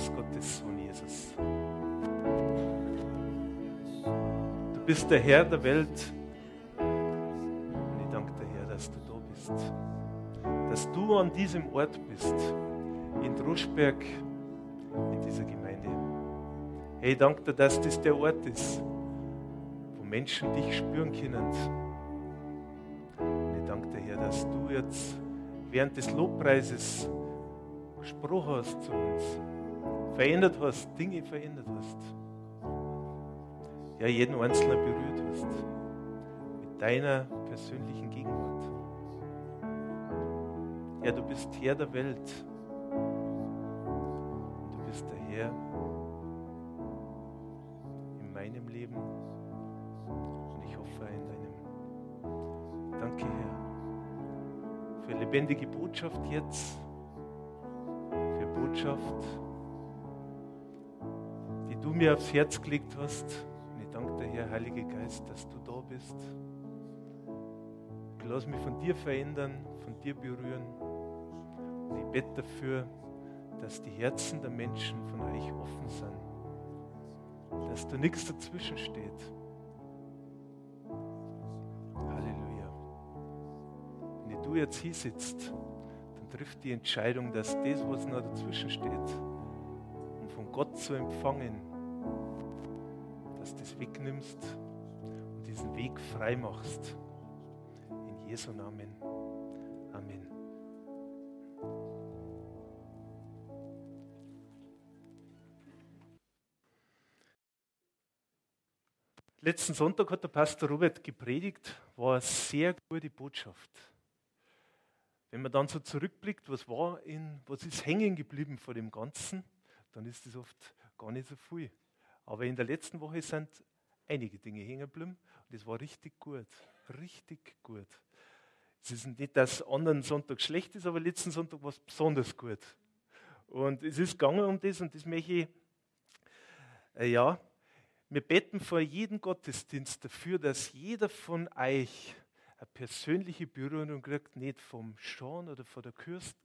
bist Gottes Sohn Jesus. Du bist der Herr der Welt. Und ich danke dir, Herr, dass du da bist. Dass du an diesem Ort bist, in Druschberg, in dieser Gemeinde. Hey, danke dir, dass das der Ort ist, wo Menschen dich spüren können. Und ich danke dir, Herr, dass du jetzt während des Lobpreises gesprochen hast zu uns, verändert hast, Dinge verändert hast. Ja, jeden Einzelnen berührt hast. Mit deiner persönlichen Gegenwart. Ja, du bist Herr der Welt. Du bist der Herr in meinem Leben und ich hoffe in deinem. Danke, Herr, für lebendige Botschaft jetzt Botschaft, du mir aufs Herz gelegt hast. Und ich danke dir, Herr, Heiliger Geist, dass du da bist. Ich lasse mich von dir verändern, von dir berühren. Und ich bete dafür, dass die Herzen der Menschen von euch offen sind. Dass da nichts dazwischen steht. Halleluja. Wenn du jetzt hier sitzt, trifft die Entscheidung, dass das, was noch dazwischen steht, um von Gott zu empfangen, das wegnimmst und diesen Weg frei machst. In Jesu Namen. Amen. Letzten Sonntag hat der Pastor Robert gepredigt, war eine sehr gute Botschaft. Wenn man dann so zurückblickt, was war in, was ist hängen geblieben vor dem Ganzen, dann ist das oft gar nicht so viel. Aber in der letzten Woche sind einige Dinge hängen geblieben und das war richtig gut. Richtig gut. Es ist nicht, dass anderen Sonntag schlecht ist, aber letzten Sonntag war es besonders gut. Und es ist gegangen um das und das möchte ich, äh, ja, wir beten vor jedem Gottesdienst dafür, dass jeder von euch eine persönliche Berührung kriegt, nicht vom Sean oder von der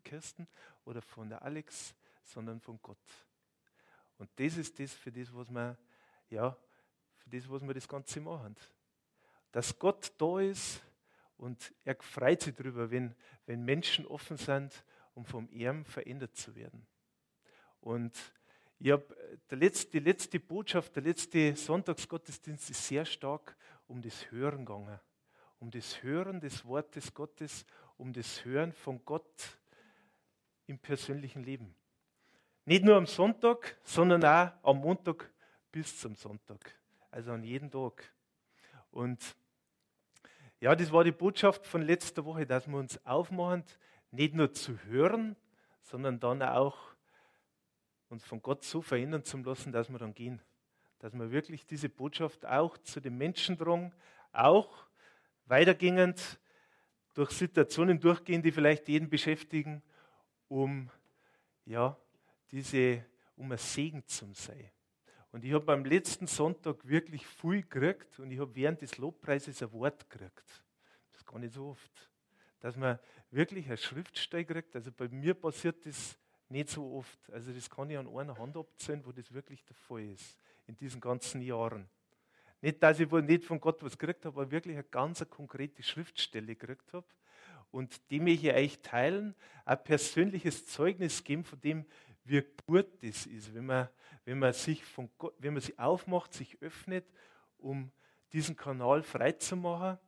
Kirsten oder von der Alex, sondern von Gott. Und das ist das, für das, was wir, ja, für das, was wir das Ganze machen. Dass Gott da ist und er freut sich darüber, wenn, wenn Menschen offen sind, um vom Erm verändert zu werden. Und ich hab, der letzte, die letzte Botschaft, der letzte Sonntagsgottesdienst ist sehr stark um das Hören gegangen um das Hören des Wortes Gottes, um das Hören von Gott im persönlichen Leben. Nicht nur am Sonntag, sondern auch am Montag bis zum Sonntag. Also an jeden Tag. Und ja, das war die Botschaft von letzter Woche, dass wir uns aufmachen, nicht nur zu hören, sondern dann auch uns von Gott so verändern zu lassen, dass wir dann gehen. Dass wir wirklich diese Botschaft auch zu den Menschen tragen, auch weitergehend durch Situationen durchgehen, die vielleicht jeden beschäftigen, um ja, diese, um ein Segen zu sein. Und ich habe beim letzten Sonntag wirklich viel gekriegt und ich habe während des Lobpreises ein Wort gekriegt. Das gar nicht so oft. Dass man wirklich ein Schriftstein kriegt. Also bei mir passiert das nicht so oft. Also das kann ich an einer Hand abzählen, wo das wirklich der Fall ist in diesen ganzen Jahren. Nicht, dass ich wohl nicht von Gott was gekriegt habe, aber wirklich eine ganz konkrete Schriftstelle gekriegt habe. Und die möchte ich euch teilen, ein persönliches Zeugnis geben von dem, wie gut das ist, wenn man, wenn man sich von Gott, wenn man sich aufmacht, sich öffnet, um diesen Kanal freizumachen,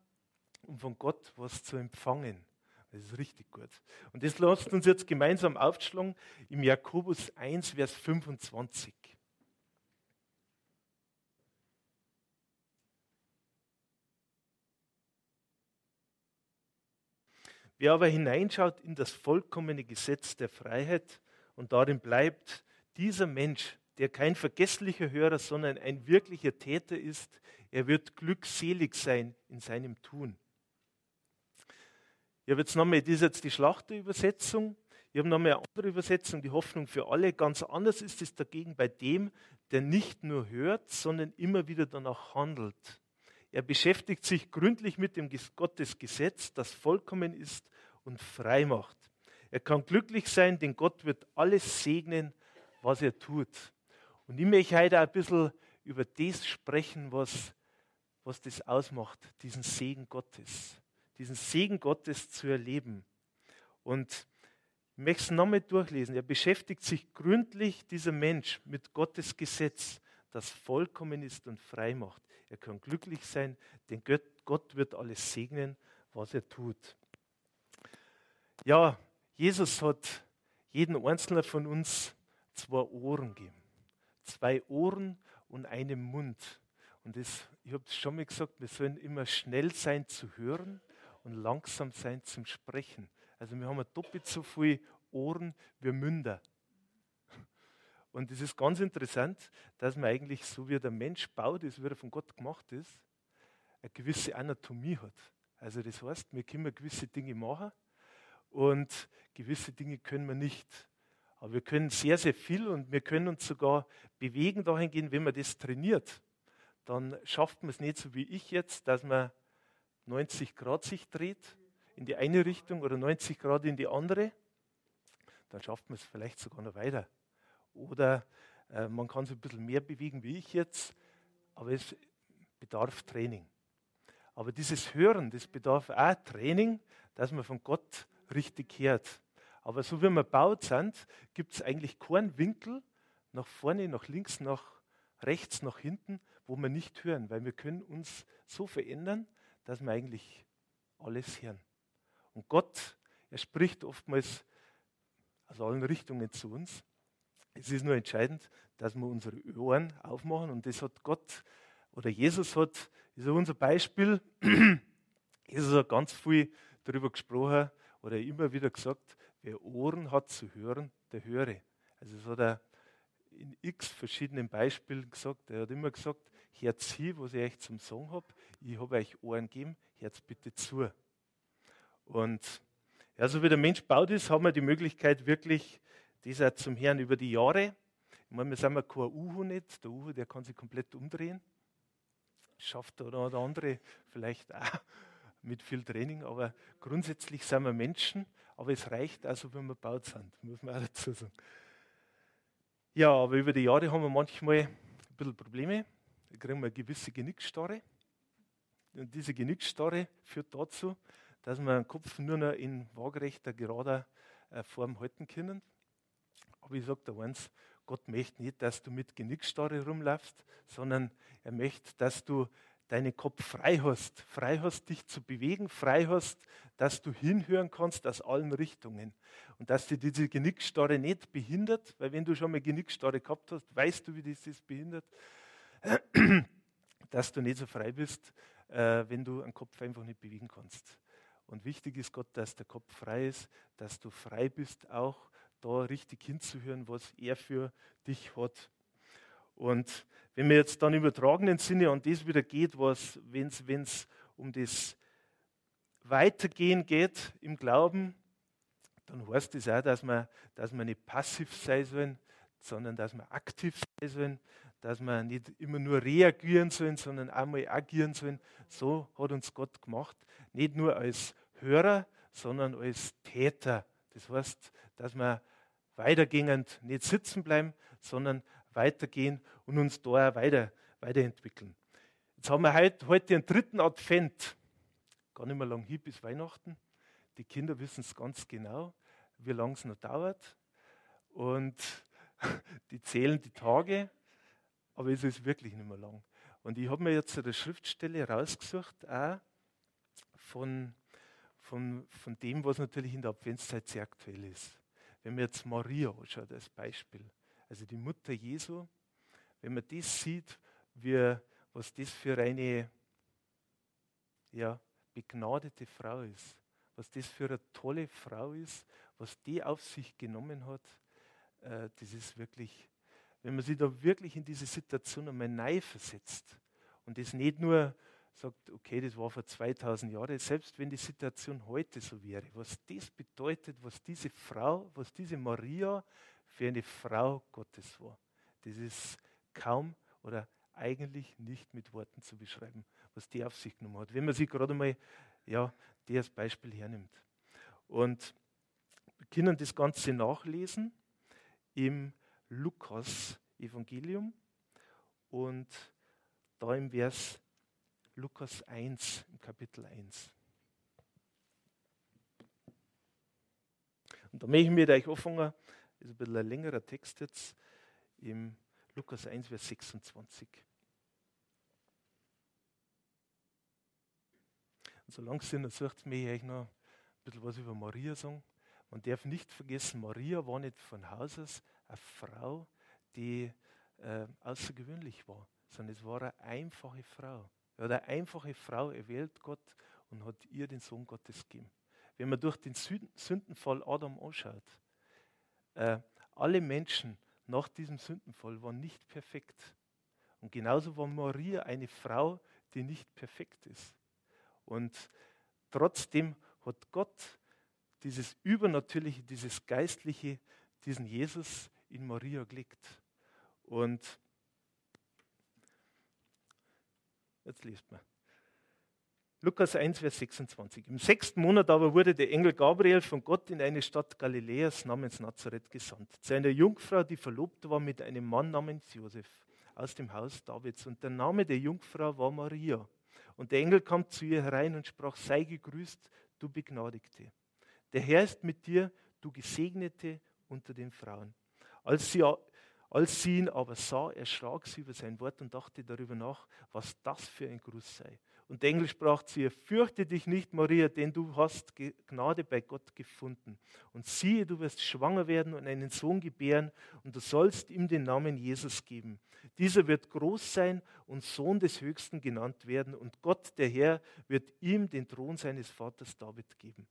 um von Gott was zu empfangen. Das ist richtig gut. Und das lasst uns jetzt gemeinsam aufschlagen im Jakobus 1, Vers 25. Wer aber hineinschaut in das vollkommene Gesetz der Freiheit und darin bleibt, dieser Mensch, der kein vergesslicher Hörer, sondern ein wirklicher Täter ist, er wird glückselig sein in seinem Tun. Ich habe jetzt nochmal, das ist jetzt die Schlachterübersetzung. Ich habe nochmal eine andere Übersetzung, die Hoffnung für alle. Ganz anders ist es dagegen bei dem, der nicht nur hört, sondern immer wieder danach handelt. Er beschäftigt sich gründlich mit dem Gottes Gesetz, das vollkommen ist und frei macht. Er kann glücklich sein, denn Gott wird alles segnen, was er tut. Und ich möchte heute ein bisschen über das sprechen, was, was das ausmacht, diesen Segen Gottes. Diesen Segen Gottes zu erleben. Und ich möchte es nochmal durchlesen. Er beschäftigt sich gründlich, dieser Mensch, mit Gottes Gesetz, das vollkommen ist und frei macht. Er kann glücklich sein, denn Gott wird alles segnen, was er tut. Ja, Jesus hat jeden Einzelnen von uns zwei Ohren gegeben. Zwei Ohren und einen Mund. Und das, ich habe es schon mal gesagt, wir sollen immer schnell sein zu hören und langsam sein zum Sprechen. Also wir haben doppelt so viele Ohren wie Münder. Und es ist ganz interessant, dass man eigentlich so wie der Mensch baut ist, wie er von Gott gemacht ist, eine gewisse Anatomie hat. Also das heißt, wir können gewisse Dinge machen und gewisse Dinge können wir nicht. Aber wir können sehr, sehr viel und wir können uns sogar bewegen dahingehend, wenn man das trainiert. Dann schafft man es nicht so wie ich jetzt, dass man 90 Grad sich dreht in die eine Richtung oder 90 Grad in die andere. Dann schafft man es vielleicht sogar noch weiter. Oder äh, man kann sich ein bisschen mehr bewegen wie ich jetzt, aber es bedarf Training. Aber dieses Hören, das bedarf auch Training, dass man von Gott richtig hört. Aber so wie wir baut sind, gibt es eigentlich keinen Winkel nach vorne, nach links, nach rechts, nach hinten, wo wir nicht hören, weil wir können uns so verändern, dass wir eigentlich alles hören. Und Gott, er spricht oftmals aus allen Richtungen zu uns. Es ist nur entscheidend, dass wir unsere Ohren aufmachen und das hat Gott oder Jesus hat, ist unser Beispiel. Jesus hat ganz viel darüber gesprochen, oder immer wieder gesagt, wer Ohren hat zu hören, der höre. Also das hat er in x verschiedenen Beispielen gesagt. Er hat immer gesagt, hört sie, was ich euch zum Song habe. Ich habe euch Ohren gegeben, hört bitte zu. Und ja, so wie der Mensch baut ist, haben wir die Möglichkeit wirklich, das auch zum Herrn über die Jahre. Ich meine, wir sind ja kein Uhu nicht. Der Uhu, der kann sich komplett umdrehen. Schafft der oder andere vielleicht auch mit viel Training, aber grundsätzlich sind wir Menschen, aber es reicht also, wenn wir baut sind, muss man auch dazu sagen. Ja, aber über die Jahre haben wir manchmal ein bisschen Probleme. Da kriegen wir eine gewisse Genickstarre. Und diese Genickstarre führt dazu, dass wir den Kopf nur noch in waagerechter, gerader äh, Form halten können. Aber ich sage dir eins, Gott möchte nicht, dass du mit Genickstarre rumlaufst, sondern er möchte, dass du deinen Kopf frei hast, frei hast, dich zu bewegen, frei hast, dass du hinhören kannst aus allen Richtungen und dass dir diese Genickstarre nicht behindert, weil wenn du schon mal Genickstarre gehabt hast, weißt du, wie das ist behindert, dass du nicht so frei bist, äh, wenn du einen Kopf einfach nicht bewegen kannst. Und wichtig ist Gott, dass der Kopf frei ist, dass du frei bist, auch da richtig hinzuhören, was er für dich hat. Und wenn man jetzt dann im übertragenen Sinne an das wieder geht, was, wenn es um das Weitergehen geht im Glauben, dann heißt das auch, dass wir, dass wir nicht passiv sein sollen, sondern dass wir aktiv sein sollen, dass wir nicht immer nur reagieren sollen, sondern auch mal agieren sollen. So hat uns Gott gemacht. Nicht nur als Hörer, sondern als Täter. Das heißt, dass wir weitergehend nicht sitzen bleiben, sondern weitergehen und uns da auch weiter, weiterentwickeln. Jetzt haben wir heute, heute den dritten Advent. Gar nicht mehr lang hin bis Weihnachten. Die Kinder wissen es ganz genau, wie lange es noch dauert. Und die zählen die Tage, aber es ist wirklich nicht mehr lang. Und ich habe mir jetzt eine Schriftstelle rausgesucht, auch von, von, von dem, was natürlich in der Adventszeit sehr aktuell ist. Wenn man jetzt Maria anschaut als Beispiel, also die Mutter Jesu, wenn man das sieht, wie, was das für eine ja, begnadete Frau ist, was das für eine tolle Frau ist, was die auf sich genommen hat, äh, das ist wirklich, wenn man sich da wirklich in diese Situation einmal neu versetzt und das nicht nur sagt, okay, das war vor 2000 Jahren, selbst wenn die Situation heute so wäre, was das bedeutet, was diese Frau, was diese Maria für eine Frau Gottes war. Das ist kaum oder eigentlich nicht mit Worten zu beschreiben, was die auf sich genommen hat. Wenn man sich gerade mal ja, die als Beispiel hernimmt. Und wir können das Ganze nachlesen im Lukas Evangelium und da im Vers Lukas 1, im Kapitel 1. Und da möchte ich mit euch anfangen, ist ein bisschen ein längerer Text jetzt, im Lukas 1, Vers 26. Und solange es noch sucht, möchte ich noch ein bisschen was über Maria sagen. Man darf nicht vergessen, Maria war nicht von Haus aus eine Frau, die äh, außergewöhnlich war, sondern es war eine einfache Frau. Er hat eine einfache Frau erwählt, Gott, und hat ihr den Sohn Gottes gegeben. Wenn man durch den Sündenfall Adam anschaut, äh, alle Menschen nach diesem Sündenfall waren nicht perfekt. Und genauso war Maria eine Frau, die nicht perfekt ist. Und trotzdem hat Gott dieses Übernatürliche, dieses Geistliche, diesen Jesus in Maria gelegt. Und jetzt liest man. Lukas 1, Vers 26. Im sechsten Monat aber wurde der Engel Gabriel von Gott in eine Stadt Galiläas namens Nazareth gesandt, zu einer Jungfrau, die verlobt war mit einem Mann namens Josef aus dem Haus Davids. Und der Name der Jungfrau war Maria. Und der Engel kam zu ihr herein und sprach, sei gegrüßt, du Begnadigte. Der Herr ist mit dir, du Gesegnete unter den Frauen. Als sie, als sie ihn aber sah, erschrak sie über sein Wort und dachte darüber nach, was das für ein Gruß sei. Und der Engel sprach zu ihr, fürchte dich nicht, Maria, denn du hast Gnade bei Gott gefunden. Und siehe, du wirst schwanger werden und einen Sohn gebären, und du sollst ihm den Namen Jesus geben. Dieser wird groß sein und Sohn des Höchsten genannt werden, und Gott, der Herr, wird ihm den Thron seines Vaters David geben.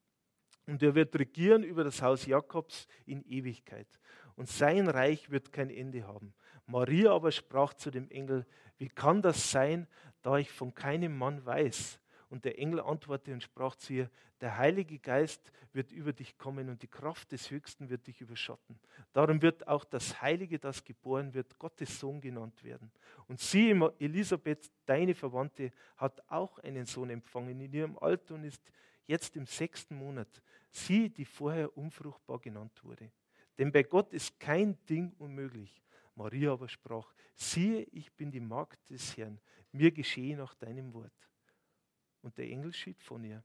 Und er wird regieren über das Haus Jakobs in Ewigkeit. Und sein Reich wird kein Ende haben. Maria aber sprach zu dem Engel, wie kann das sein, da ich von keinem Mann weiß? Und der Engel antwortete und sprach zu ihr, der Heilige Geist wird über dich kommen und die Kraft des Höchsten wird dich überschatten. Darum wird auch das Heilige, das geboren wird, Gottes Sohn genannt werden. Und sie, Elisabeth, deine Verwandte, hat auch einen Sohn empfangen in ihrem Alter und ist jetzt im sechsten Monat. Sie, die vorher unfruchtbar genannt wurde. Denn bei Gott ist kein Ding unmöglich. Maria aber sprach, siehe, ich bin die Magd des Herrn, mir geschehe nach deinem Wort. Und der Engel schied von ihr.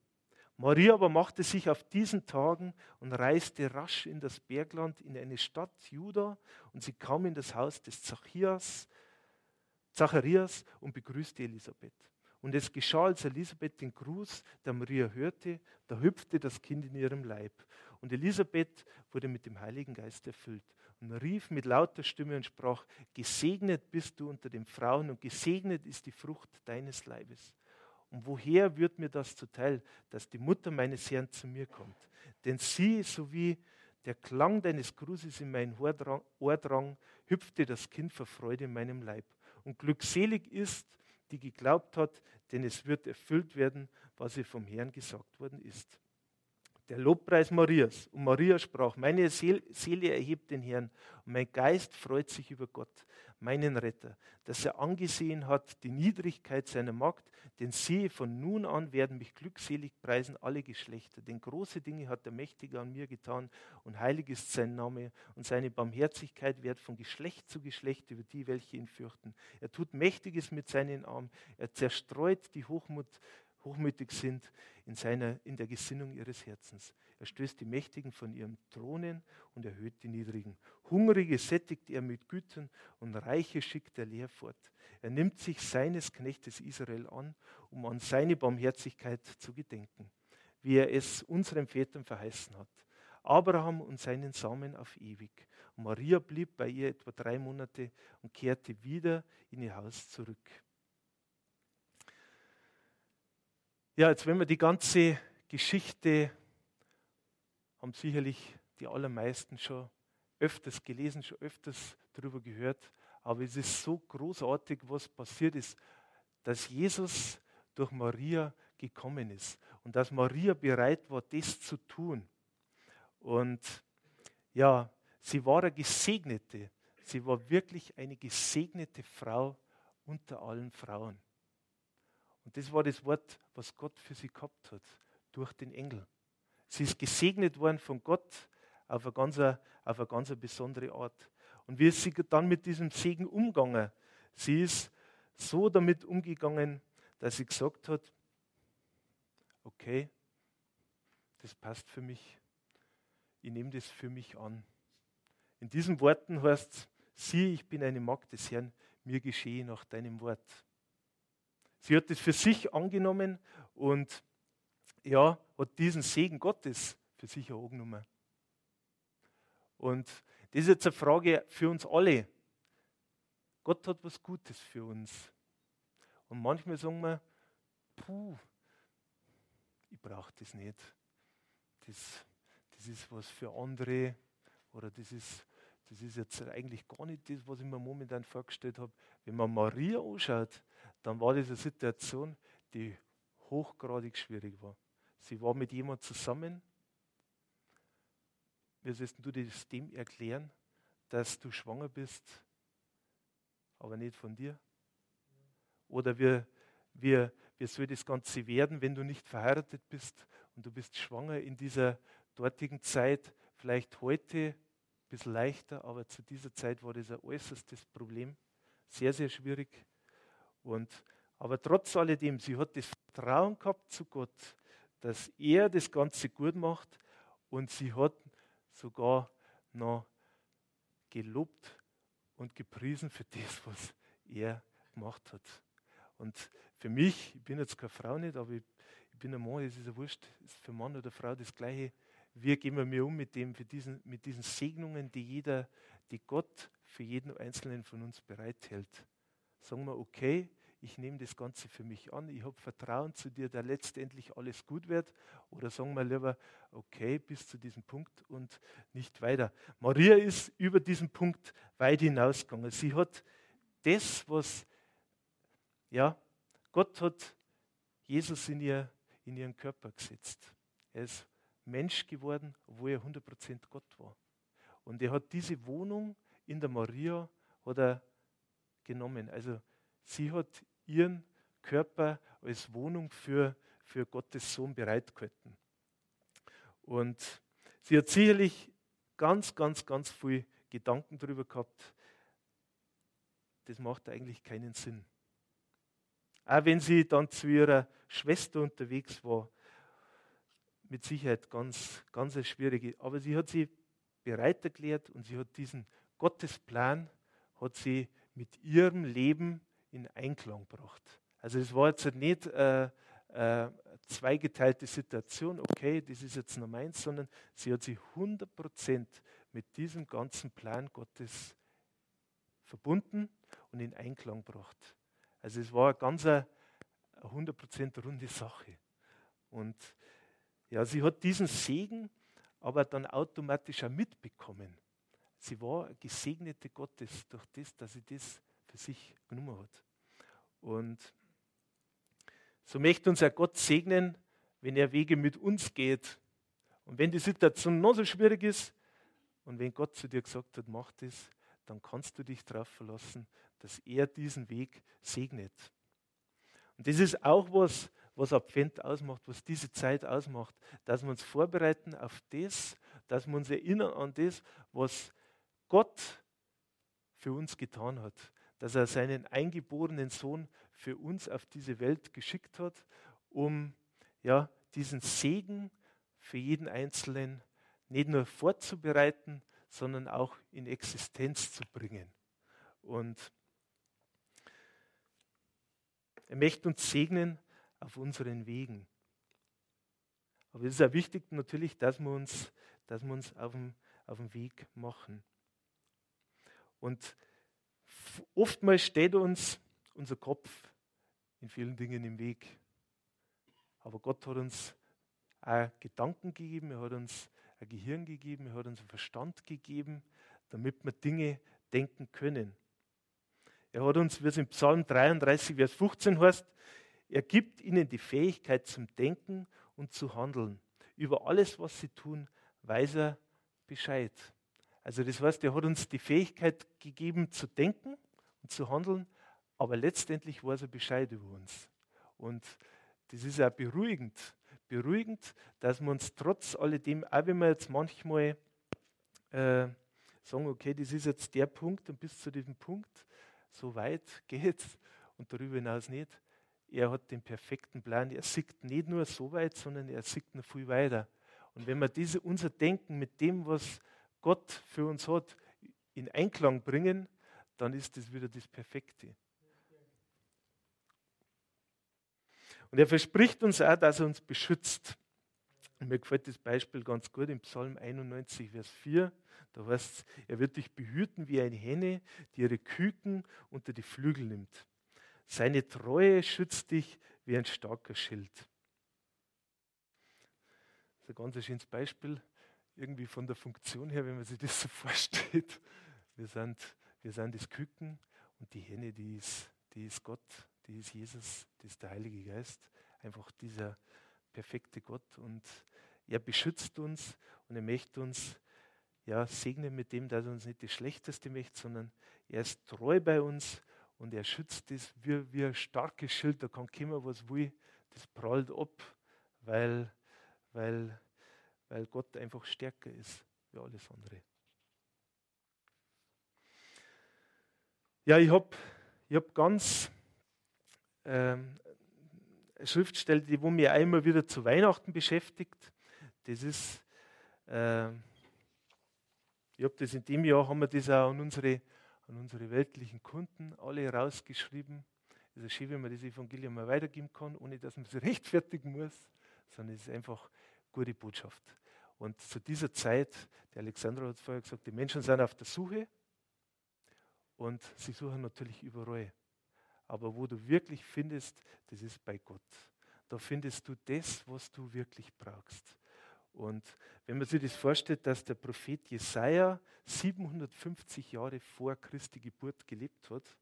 Maria aber machte sich auf diesen Tagen und reiste rasch in das Bergland in eine Stadt Juda und sie kam in das Haus des Zacharias, Zacharias und begrüßte Elisabeth. Und es geschah, als Elisabeth den Gruß der Maria hörte, da hüpfte das Kind in ihrem Leib. Und Elisabeth wurde mit dem Heiligen Geist erfüllt und rief mit lauter Stimme und sprach, gesegnet bist du unter den Frauen und gesegnet ist die Frucht deines Leibes. Und woher wird mir das zuteil, dass die Mutter meines Herrn zu mir kommt? Denn sie, so wie der Klang deines Grußes in mein Ohr drang, hüpfte das Kind vor Freude in meinem Leib. Und glückselig ist, die geglaubt hat, denn es wird erfüllt werden, was ihr vom Herrn gesagt worden ist der Lobpreis Marias. Und Maria sprach, meine Seele erhebt den Herrn und mein Geist freut sich über Gott, meinen Retter, dass er angesehen hat die Niedrigkeit seiner Magd, denn siehe, von nun an werden mich glückselig preisen alle Geschlechter, denn große Dinge hat der Mächtige an mir getan und heilig ist sein Name und seine Barmherzigkeit wird von Geschlecht zu Geschlecht über die, welche ihn fürchten. Er tut Mächtiges mit seinen Armen, er zerstreut die Hochmut hochmütig sind in, seiner, in der Gesinnung ihres Herzens. Er stößt die Mächtigen von ihren Thronen und erhöht die Niedrigen. Hungrige sättigt er mit Gütern und Reiche schickt er leer fort. Er nimmt sich seines Knechtes Israel an, um an seine Barmherzigkeit zu gedenken, wie er es unseren Vätern verheißen hat. Abraham und seinen Samen auf ewig. Maria blieb bei ihr etwa drei Monate und kehrte wieder in ihr Haus zurück. Ja, jetzt wenn wir die ganze Geschichte haben sicherlich die allermeisten schon öfters gelesen, schon öfters darüber gehört, aber es ist so großartig, was passiert ist, dass Jesus durch Maria gekommen ist und dass Maria bereit war, das zu tun. Und ja, sie war eine Gesegnete. Sie war wirklich eine gesegnete Frau unter allen Frauen. Und das war das Wort, was Gott für sie gehabt hat, durch den Engel. Sie ist gesegnet worden von Gott auf eine ganz, auf eine ganz besondere Art. Und wie ist sie dann mit diesem Segen umgegangen? Sie ist so damit umgegangen, dass sie gesagt hat, okay, das passt für mich. Ich nehme das für mich an. In diesen Worten heißt es, sieh, ich bin eine Magd des Herrn, mir geschehe nach deinem Wort. Sie hat es für sich angenommen und ja, hat diesen Segen Gottes für sich auch genommen. Und das ist jetzt eine Frage für uns alle. Gott hat was Gutes für uns. Und manchmal sagen wir, puh, ich brauche das nicht. Das, das ist was für andere oder das ist, das ist jetzt eigentlich gar nicht das, was ich mir momentan vorgestellt habe. Wenn man Maria anschaut, dann war das eine Situation, die hochgradig schwierig war. Sie war mit jemandem zusammen. Wie sollst du das dem erklären, dass du schwanger bist, aber nicht von dir? Oder wie, wie, wie soll das Ganze werden, wenn du nicht verheiratet bist und du bist schwanger in dieser dortigen Zeit? Vielleicht heute ein bisschen leichter, aber zu dieser Zeit war das ein äußerstes Problem. Sehr, sehr schwierig. Und, aber trotz alledem, sie hat das Vertrauen gehabt zu Gott, dass er das Ganze gut macht und sie hat sogar noch gelobt und gepriesen für das, was er gemacht hat. Und für mich, ich bin jetzt keine Frau nicht, aber ich, ich bin ein Mann, es ist ja wurscht, ist für Mann oder Frau das Gleiche. Wie gehen wir mir um mit, dem, für diesen, mit diesen Segnungen, die jeder, die Gott für jeden Einzelnen von uns bereithält? Sagen wir, okay, ich nehme das Ganze für mich an, ich habe Vertrauen zu dir, dass letztendlich alles gut wird? Oder sagen wir lieber, okay, bis zu diesem Punkt und nicht weiter. Maria ist über diesen Punkt weit hinausgegangen. Sie hat das, was, ja, Gott hat Jesus in, ihr, in ihren Körper gesetzt. Er ist Mensch geworden, obwohl er 100% Gott war. Und er hat diese Wohnung in der Maria hat er genommen. Also sie hat ihren Körper als Wohnung für, für Gottes Sohn bereitgehalten. Und sie hat sicherlich ganz, ganz, ganz viel Gedanken darüber gehabt. Das macht eigentlich keinen Sinn. Auch wenn sie dann zu ihrer Schwester unterwegs war, mit Sicherheit ganz, ganz eine schwierige. Aber sie hat sie bereit erklärt und sie hat diesen Gottesplan, hat sie mit ihrem Leben in Einklang gebracht. Also es war jetzt nicht äh, äh, zweigeteilte Situation, okay, das ist jetzt nur meins, sondern sie hat sich 100% mit diesem ganzen Plan Gottes verbunden und in Einklang gebracht. Also es war eine ganz eine 100% runde Sache. Und ja, sie hat diesen Segen aber dann automatisch auch mitbekommen. Sie war Gesegnete Gottes durch das, dass sie das für sich genommen hat. Und so möchte uns Herr Gott segnen, wenn er Wege mit uns geht. Und wenn die Situation noch so schwierig ist und wenn Gott zu dir gesagt hat, mach das, dann kannst du dich darauf verlassen, dass er diesen Weg segnet. Und das ist auch was, was Advent ausmacht, was diese Zeit ausmacht, dass wir uns vorbereiten auf das, dass wir uns erinnern an das, was Gott für uns getan hat, dass er seinen eingeborenen Sohn für uns auf diese Welt geschickt hat, um ja, diesen Segen für jeden Einzelnen nicht nur vorzubereiten, sondern auch in Existenz zu bringen. Und er möchte uns segnen auf unseren Wegen. Aber es ist auch wichtig natürlich, dass wir uns, dass wir uns auf, den, auf den Weg machen. Und oftmals steht uns unser Kopf in vielen Dingen im Weg. Aber Gott hat uns auch Gedanken gegeben, er hat uns ein Gehirn gegeben, er hat uns einen Verstand gegeben, damit wir Dinge denken können. Er hat uns, wie es im Psalm 33, Vers 15 heißt, er gibt ihnen die Fähigkeit zum Denken und zu handeln. Über alles, was sie tun, weiß er Bescheid. Also das heißt, er hat uns die Fähigkeit gegeben zu denken und zu handeln, aber letztendlich weiß er Bescheid über uns. Und das ist auch beruhigend. Beruhigend, dass wir uns trotz alledem, auch wenn wir jetzt manchmal äh, sagen, okay, das ist jetzt der Punkt und bis zu diesem Punkt, so weit geht's und darüber hinaus nicht. Er hat den perfekten Plan. Er sieht nicht nur so weit, sondern er sieht noch viel weiter. Und wenn wir diese, unser Denken mit dem, was Gott für uns hat, in Einklang bringen, dann ist das wieder das Perfekte. Und er verspricht uns auch, dass er uns beschützt. Und mir gefällt das Beispiel ganz gut im Psalm 91, Vers 4. Da heißt es, er wird dich behüten wie eine Henne, die ihre Küken unter die Flügel nimmt. Seine Treue schützt dich wie ein starker Schild. Das ist ein ganz schönes Beispiel, irgendwie von der Funktion her, wenn man sich das so vorstellt. Wir sind, wir sind das Küken und die Henne, die ist, die ist Gott, die ist Jesus, die ist der Heilige Geist. Einfach dieser perfekte Gott und er beschützt uns und er möchte uns ja, segnen mit dem, dass er uns nicht das Schlechteste möchte, sondern er ist treu bei uns und er schützt das wie, wie ein starkes Schild. Da kann kommen, was will, das prallt ab, weil, weil, weil Gott einfach stärker ist wie alles andere. Ja, ich habe ich hab ganz ähm, eine Schriftstelle, die wo mir einmal wieder zu Weihnachten beschäftigt. Das ist äh, ich habe das in dem Jahr, haben wir das auch an unsere, an unsere weltlichen Kunden alle rausgeschrieben. Es ist schön, wenn man das Evangelium mal weitergeben kann, ohne dass man sich rechtfertigen muss, sondern es ist einfach gute Botschaft. Und zu dieser Zeit, der Alexandra hat vorher gesagt, die Menschen sind auf der Suche und sie suchen natürlich überall. Aber wo du wirklich findest, das ist bei Gott. Da findest du das, was du wirklich brauchst. Und wenn man sich das vorstellt, dass der Prophet Jesaja 750 Jahre vor Christi Geburt gelebt hat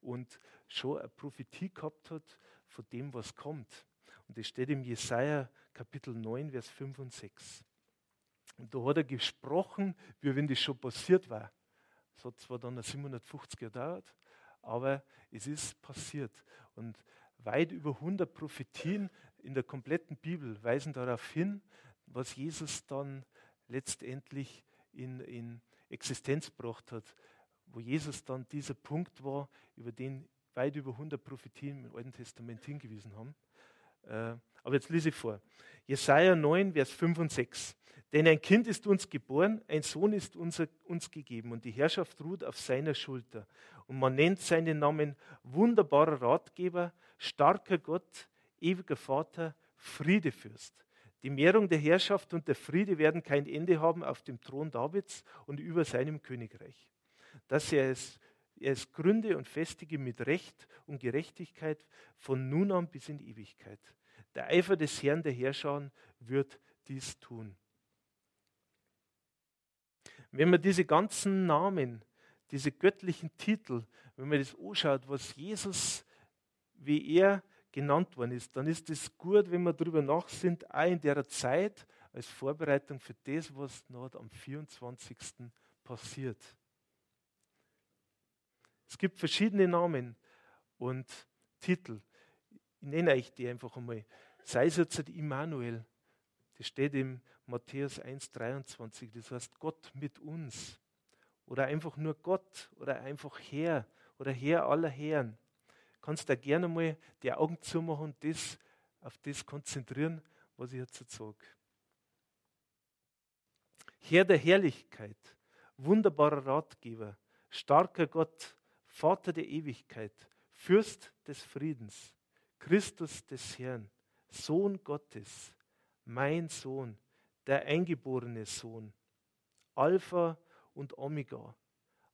und schon eine Prophetie gehabt hat von dem, was kommt. Und das steht im Jesaja Kapitel 9, Vers 5 und 6. Und da hat er gesprochen, wie wenn das schon passiert war. Es hat zwar dann 750 Jahre gedauert, aber es ist passiert. Und weit über 100 Prophetien in der kompletten Bibel weisen darauf hin, was Jesus dann letztendlich in, in Existenz gebracht hat, wo Jesus dann dieser Punkt war, über den weit über 100 Prophetien im Alten Testament hingewiesen haben. Äh, aber jetzt lese ich vor. Jesaja 9, Vers 5 und 6. Denn ein Kind ist uns geboren, ein Sohn ist unser, uns gegeben und die Herrschaft ruht auf seiner Schulter. Und man nennt seinen Namen wunderbarer Ratgeber, starker Gott, ewiger Vater, Friedefürst. Die Mehrung der Herrschaft und der Friede werden kein Ende haben auf dem Thron Davids und über seinem Königreich. Dass er es, er es gründe und festige mit Recht und Gerechtigkeit von nun an bis in Ewigkeit. Der Eifer des Herrn der Herrscher wird dies tun. Wenn man diese ganzen Namen, diese göttlichen Titel, wenn man das anschaut, was Jesus, wie er genannt worden ist, dann ist es gut, wenn wir darüber nachsinnt, auch in der Zeit als Vorbereitung für das, was noch am 24. passiert. Es gibt verschiedene Namen und Titel. Ich nenne euch die einfach einmal. Sei es jetzt Immanuel, das steht im Matthäus 1,23, das heißt Gott mit uns. Oder einfach nur Gott oder einfach Herr oder Herr aller Herren kannst da gerne mal die Augen zumachen und das, auf das konzentrieren, was ich jetzt sage. Herr der Herrlichkeit, wunderbarer Ratgeber, starker Gott, Vater der Ewigkeit, Fürst des Friedens, Christus des Herrn, Sohn Gottes, mein Sohn, der eingeborene Sohn, Alpha und Omega,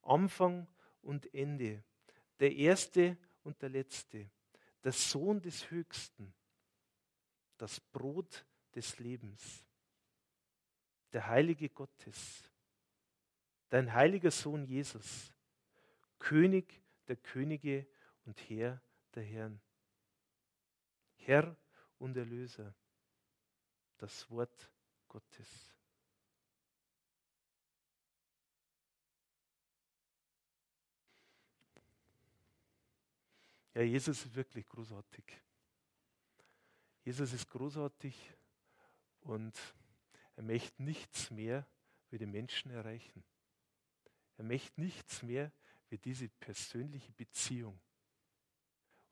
Anfang und Ende, der Erste und der Letzte, der Sohn des Höchsten, das Brot des Lebens, der Heilige Gottes, dein heiliger Sohn Jesus, König der Könige und Herr der Herren, Herr und Erlöser, das Wort Gottes. Ja, Jesus ist wirklich großartig. Jesus ist großartig und er möchte nichts mehr wie die Menschen erreichen. Er möchte nichts mehr wie diese persönliche Beziehung.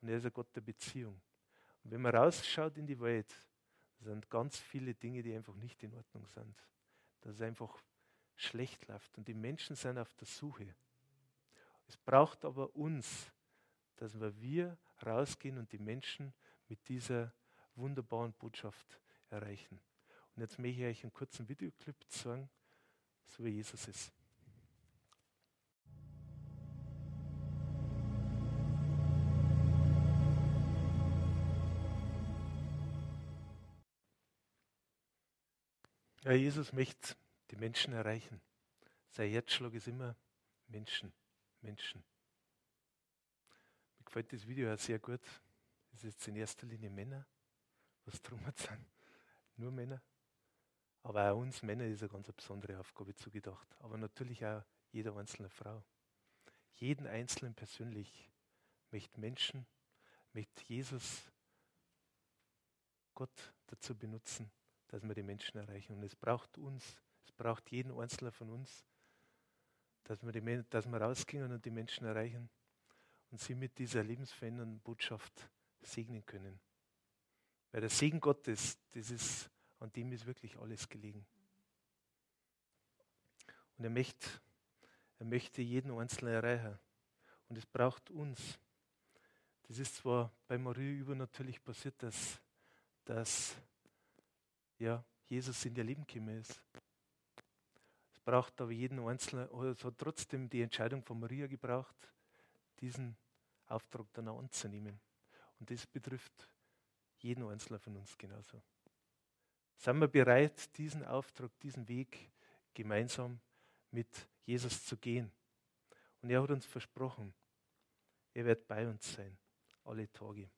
Und er ist ein Gott der Beziehung. Und wenn man rausschaut in die Welt, sind ganz viele Dinge, die einfach nicht in Ordnung sind. Dass es einfach schlecht läuft. Und die Menschen sind auf der Suche. Es braucht aber uns, dass wir, wir rausgehen und die Menschen mit dieser wunderbaren Botschaft erreichen. Und jetzt möchte ich euch einen kurzen Videoclip zeigen, so wie Jesus ist. Ja, Jesus möchte die Menschen erreichen. Sein Herzschlag ist immer Menschen, Menschen. Mir gefällt das Video auch sehr gut. Es ist in erster Linie Männer, was drum sind. Nur Männer. Aber auch uns Männer ist eine ganz besondere Aufgabe zugedacht. Aber natürlich auch jeder einzelne Frau. Jeden Einzelnen persönlich möchte Menschen, möchte Jesus, Gott dazu benutzen, dass wir die Menschen erreichen. Und es braucht uns, es braucht jeden Einzelnen von uns, dass wir, die, dass wir rausgehen und die Menschen erreichen und sie mit dieser lebensverändernden Botschaft segnen können. Weil der Segen Gottes, das ist, an dem ist wirklich alles gelegen. Und er möchte, er möchte jeden Einzelnen erreichen. Und es braucht uns. Das ist zwar bei Marie übernatürlich passiert, dass, dass ja, Jesus in ihr Leben gekommen ist. Es braucht aber jeden Einzelnen, oder es hat trotzdem die Entscheidung von Maria gebraucht, diesen Auftrag dann auch anzunehmen. Und das betrifft jeden Einzelnen von uns genauso. Sind wir bereit, diesen Auftrag, diesen Weg gemeinsam mit Jesus zu gehen? Und er hat uns versprochen, er wird bei uns sein, alle Tage.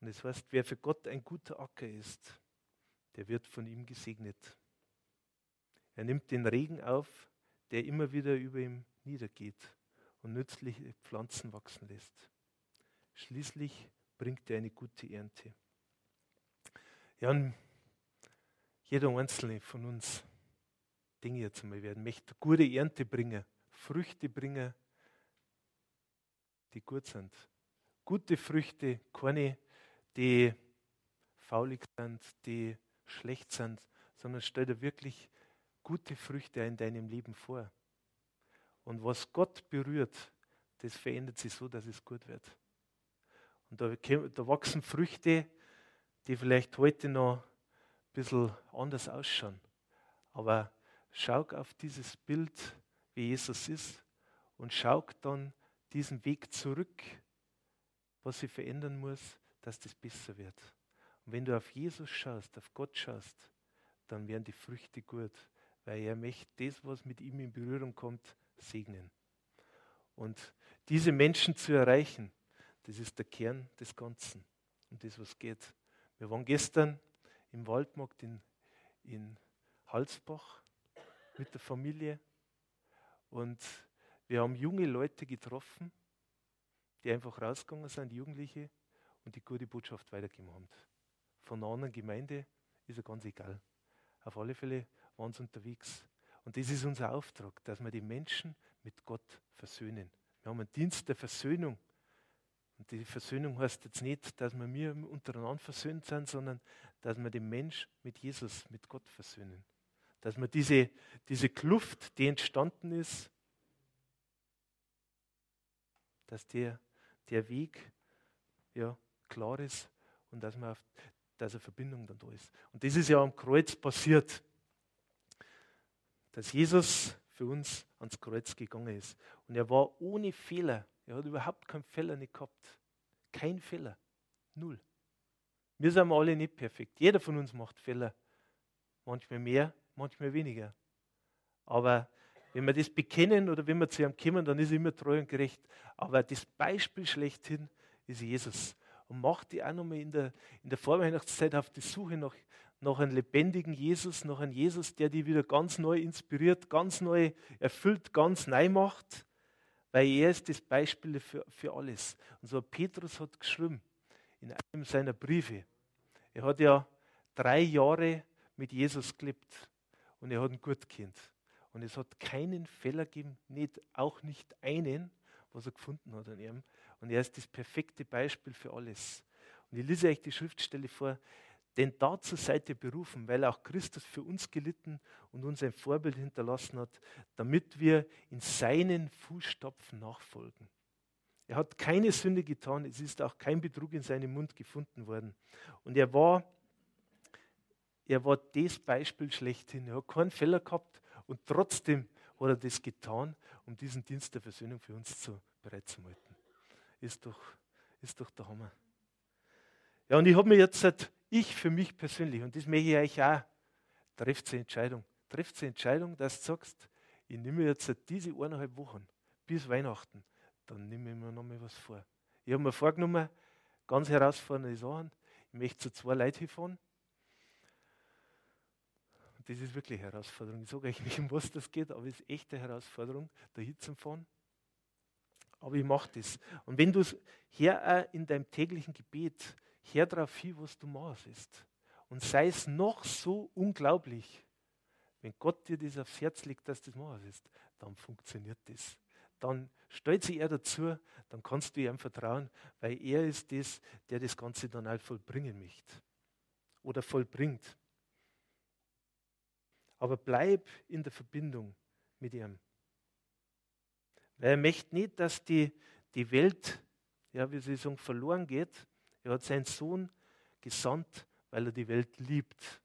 Und es das heißt, wer für Gott ein guter Acker ist, der wird von ihm gesegnet. Er nimmt den Regen auf, der immer wieder über ihm niedergeht und nützliche Pflanzen wachsen lässt. Schließlich bringt er eine gute Ernte. Ja, jeder einzelne von uns, Dinge jetzt einmal werden, möchte gute Ernte bringen, Früchte bringen, die gut sind. Gute Früchte, keine die faulig sind, die schlecht sind, sondern stell dir wirklich gute Früchte in deinem Leben vor. Und was Gott berührt, das verändert sich so, dass es gut wird. Und da, da wachsen Früchte, die vielleicht heute noch ein bisschen anders ausschauen. Aber schau auf dieses Bild, wie Jesus ist, und schau dann diesen Weg zurück, was sich verändern muss, dass das besser wird. Und wenn du auf Jesus schaust, auf Gott schaust, dann werden die Früchte gut, weil er möchte das, was mit ihm in Berührung kommt, segnen. Und diese Menschen zu erreichen, das ist der Kern des Ganzen und das, was geht. Wir waren gestern im Waldmarkt in, in Halsbach mit der Familie und wir haben junge Leute getroffen, die einfach rausgegangen sind, Jugendliche, und die gute Botschaft weitergegeben haben. Von einer anderen Gemeinde ist ja ganz egal. Auf alle Fälle waren sie unterwegs. Und das ist unser Auftrag, dass wir die Menschen mit Gott versöhnen. Wir haben einen Dienst der Versöhnung. Und die Versöhnung heißt jetzt nicht, dass wir wir untereinander versöhnt sind, sondern dass wir den Mensch mit Jesus, mit Gott versöhnen. Dass wir diese, diese Kluft, die entstanden ist, dass der, der Weg ja, klar ist und dass, man auf, dass eine Verbindung dann da ist. Und das ist ja am Kreuz passiert, dass Jesus für uns ans Kreuz gegangen ist. Und er war ohne Fehler. Er hat überhaupt keinen Fehler nicht gehabt. Kein Fehler. Null. Wir sind alle nicht perfekt. Jeder von uns macht Fehler. Manchmal mehr, manchmal weniger. Aber wenn wir das bekennen oder wenn wir zu ihm kommen, dann ist er immer treu und gerecht. Aber das Beispiel schlechthin ist Jesus und macht die auch nochmal in der, in der Vorweihnachtszeit auf die Suche nach, nach einem lebendigen Jesus, nach einem Jesus, der die wieder ganz neu inspiriert, ganz neu erfüllt, ganz neu macht, weil er ist das Beispiel für, für alles. Und so Petrus hat geschrieben in einem seiner Briefe, Er hat ja drei Jahre mit Jesus gelebt und er hat ein gut Kind. Und es hat keinen Fehler gegeben, nicht, auch nicht einen, was er gefunden hat an ihm. Und er ist das perfekte Beispiel für alles. Und ich lese euch die Schriftstelle vor. Denn dazu seid ihr berufen, weil auch Christus für uns gelitten und uns ein Vorbild hinterlassen hat, damit wir in seinen Fußstapfen nachfolgen. Er hat keine Sünde getan, es ist auch kein Betrug in seinem Mund gefunden worden. Und er war, er war das Beispiel schlechthin. Er hat keinen Fehler gehabt und trotzdem hat er das getan, um diesen Dienst der Versöhnung für uns zu, bereitzuhalten. Ist doch, ist doch der Hammer. Ja, und ich habe mir jetzt, ich für mich persönlich, und das möchte ich euch auch, trefft die Entscheidung. Trefft die Entscheidung, dass du sagst, ich nehme jetzt diese eineinhalb Wochen bis Weihnachten dann nehme ich mir nochmal was vor. Ich habe mir vorgenommen, ganz herausfordernde Sachen. Ich möchte zu zwei Leuten hinfahren. Und das ist wirklich eine Herausforderung. Ich sage euch nicht, um was das geht, aber es ist echt eine Herausforderung, da hinzufahren. Aber ich mache das. Und wenn du es her in deinem täglichen Gebet, her darauf hin, was du machst, und sei es noch so unglaublich, wenn Gott dir das aufs Herz legt, dass das machst, dann funktioniert das dann stellt sich er dazu, dann kannst du ihm vertrauen, weil er ist das, der das Ganze dann auch vollbringen möchte oder vollbringt. Aber bleib in der Verbindung mit ihm. Weil er möchte nicht, dass die, die Welt, ja, wie sie sagen, verloren geht. Er hat seinen Sohn gesandt, weil er die Welt liebt.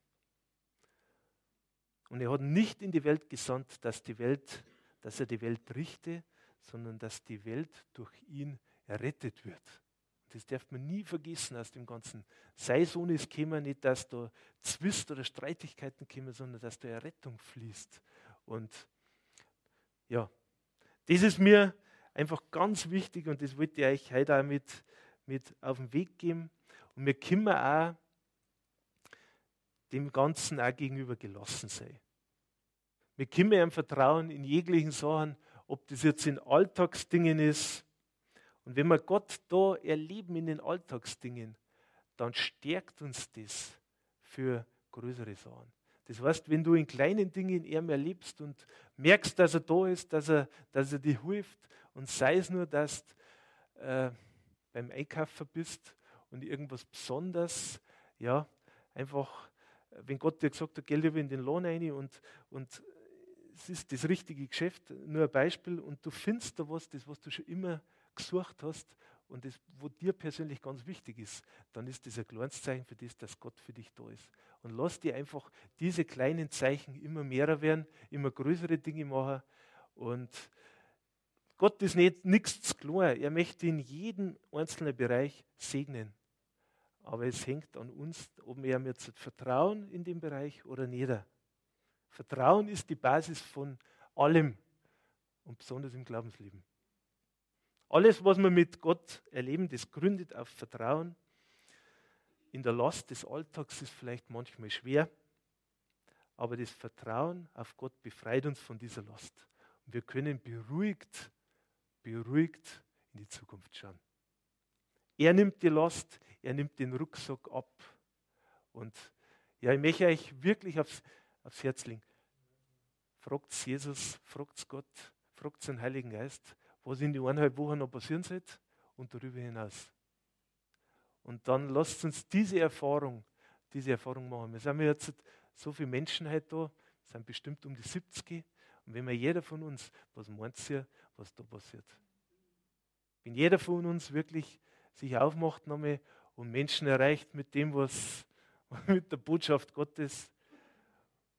Und er hat nicht in die Welt gesandt, dass, die Welt, dass er die Welt richte, sondern dass die Welt durch ihn errettet wird. Das darf man nie vergessen aus dem Ganzen. Sei Sohn ist käme nicht, dass da Zwist oder Streitigkeiten kämen, sondern dass da Errettung fließt. Und ja, das ist mir einfach ganz wichtig und das wollte ich euch heute auch mit, mit auf den Weg geben. Und wir können auch dem Ganzen auch gegenüber gelassen sein. Wir können ihm vertrauen in jeglichen Sachen ob das jetzt in Alltagsdingen ist. Und wenn wir Gott da erleben in den Alltagsdingen, dann stärkt uns das für größere Sachen. Das heißt, wenn du in kleinen Dingen ihn erlebst und merkst, dass er da ist, dass er, dass er dir hilft und sei es nur, dass du äh, beim Einkaufen bist und irgendwas Besonderes, ja, einfach, wenn Gott dir gesagt hat, geh lieber in den Lohn rein und, und es ist das richtige Geschäft, nur ein Beispiel, und du findest da was, das, was du schon immer gesucht hast und das, wo dir persönlich ganz wichtig ist, dann ist das ein kleines Zeichen für das, dass Gott für dich da ist. Und lass dir einfach diese kleinen Zeichen immer mehr werden, immer größere Dinge machen. Und Gott ist nicht nichts zu klein. Er möchte in jedem einzelnen Bereich segnen. Aber es hängt an uns, ob wir ihm jetzt vertrauen in dem Bereich oder nicht. Vertrauen ist die Basis von allem und besonders im Glaubensleben. Alles, was wir mit Gott erleben, das gründet auf Vertrauen. In der Last des Alltags ist vielleicht manchmal schwer, aber das Vertrauen auf Gott befreit uns von dieser Last. Und wir können beruhigt, beruhigt in die Zukunft schauen. Er nimmt die Last, er nimmt den Rucksack ab. Und ja, ich möchte euch wirklich aufs aufs Herz legen. Fragt Jesus, fragt Gott, fragt den Heiligen Geist, was in die eineinhalb Wochen noch passieren soll und darüber hinaus. Und dann lasst uns diese Erfahrung, diese Erfahrung machen. Wir sind jetzt so viele Menschen heute da, sind bestimmt um die 70. Und wenn wir jeder von uns, was meint ihr, was da passiert? Wenn jeder von uns wirklich sich aufmacht nochmal und Menschen erreicht mit dem, was mit der Botschaft Gottes,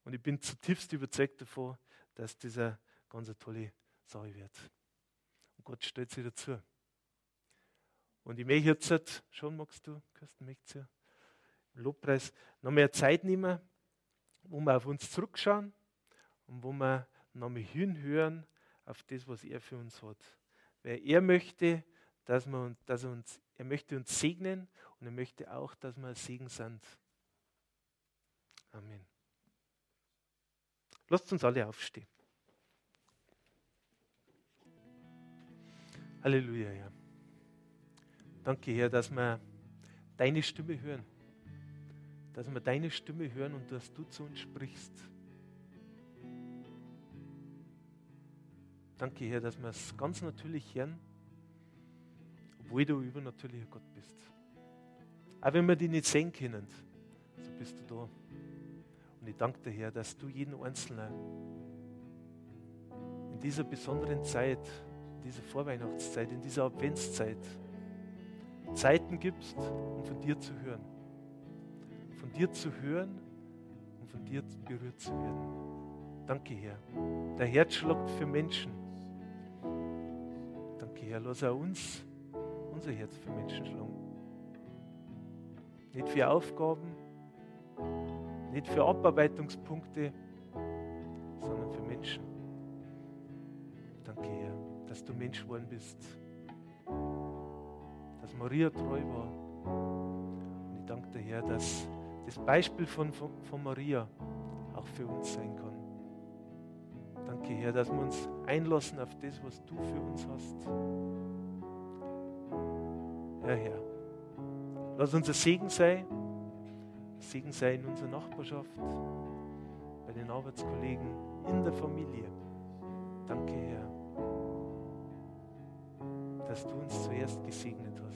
und ich bin zutiefst überzeugt davon, dass das eine ganz tolle Sache wird. Gott stellt sich dazu. Und ich möchte jetzt, schon magst du, Kirsten, möchtest du Lobpreis noch mehr Zeit nehmen, wo wir auf uns zurückschauen und wo wir noch mehr hinhören auf das, was er für uns hat. Weil er möchte, dass, wir, dass er, uns, er möchte uns segnen und er möchte auch, dass wir Segen sind. Amen. Lasst uns alle aufstehen. Halleluja, ja. Danke, Herr, dass wir deine Stimme hören. dass wir deine Stimme hören und dass du zu uns sprichst. Danke, Herr, dass wir es ganz natürlich hören, obwohl du übernatürlicher Gott bist. Auch wenn wir dich nicht sehen können, so bist du da. Und ich danke dir, Herr, dass du jeden Einzelnen in dieser besonderen Zeit, dieser Vorweihnachtszeit, in dieser Adventszeit Zeiten gibst, um von dir zu hören. Von dir zu hören und von dir berührt zu werden. Danke, Herr. Der Herz schlagt für Menschen. Danke, Herr. Lass auch uns unser Herz für Menschen schlagen. Nicht für Aufgaben, nicht für Abarbeitungspunkte, sondern für Menschen. Danke, Herr, dass du Mensch geworden bist. Dass Maria treu war. Und ich danke dir, Herr, dass das Beispiel von, von, von Maria auch für uns sein kann. Danke, Herr, dass wir uns einlassen auf das, was du für uns hast. Ja, Herr, lass uns ein Segen sein Segen sei in unserer Nachbarschaft, bei den Arbeitskollegen, in der Familie. Danke, Herr, dass du uns zuerst gesegnet hast.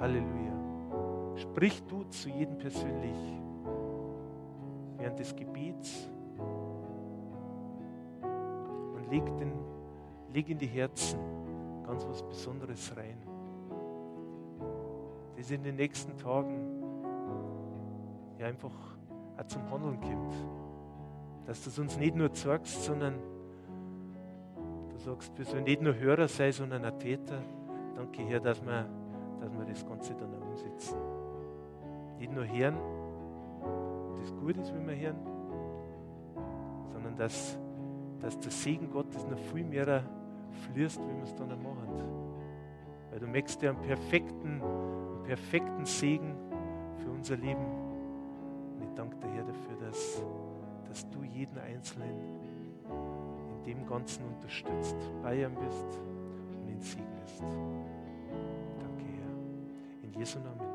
Halleluja. Sprich du zu jedem persönlich während des Gebets und leg, den, leg in die Herzen ganz was Besonderes rein das in den nächsten Tagen ja einfach auch zum Handeln kommt. Dass du es uns nicht nur zeigst, sondern sagst, wir sollen nicht nur Hörer sein, sondern auch Täter. Danke, Herr, dass wir, dass wir das Ganze dann auch umsetzen. Nicht nur hören, das gut ist, wenn wir hören, sondern dass, dass der Segen Gottes noch viel mehr fließt, wie wir es dann auch machen. Weil du möchtest ja einen perfekten perfekten Segen für unser Leben. Und ich danke dir, Herr, dafür, dass, dass du jeden Einzelnen in dem Ganzen unterstützt, bei ihm bist und ihn segnest. Danke, Herr. In Jesu Namen.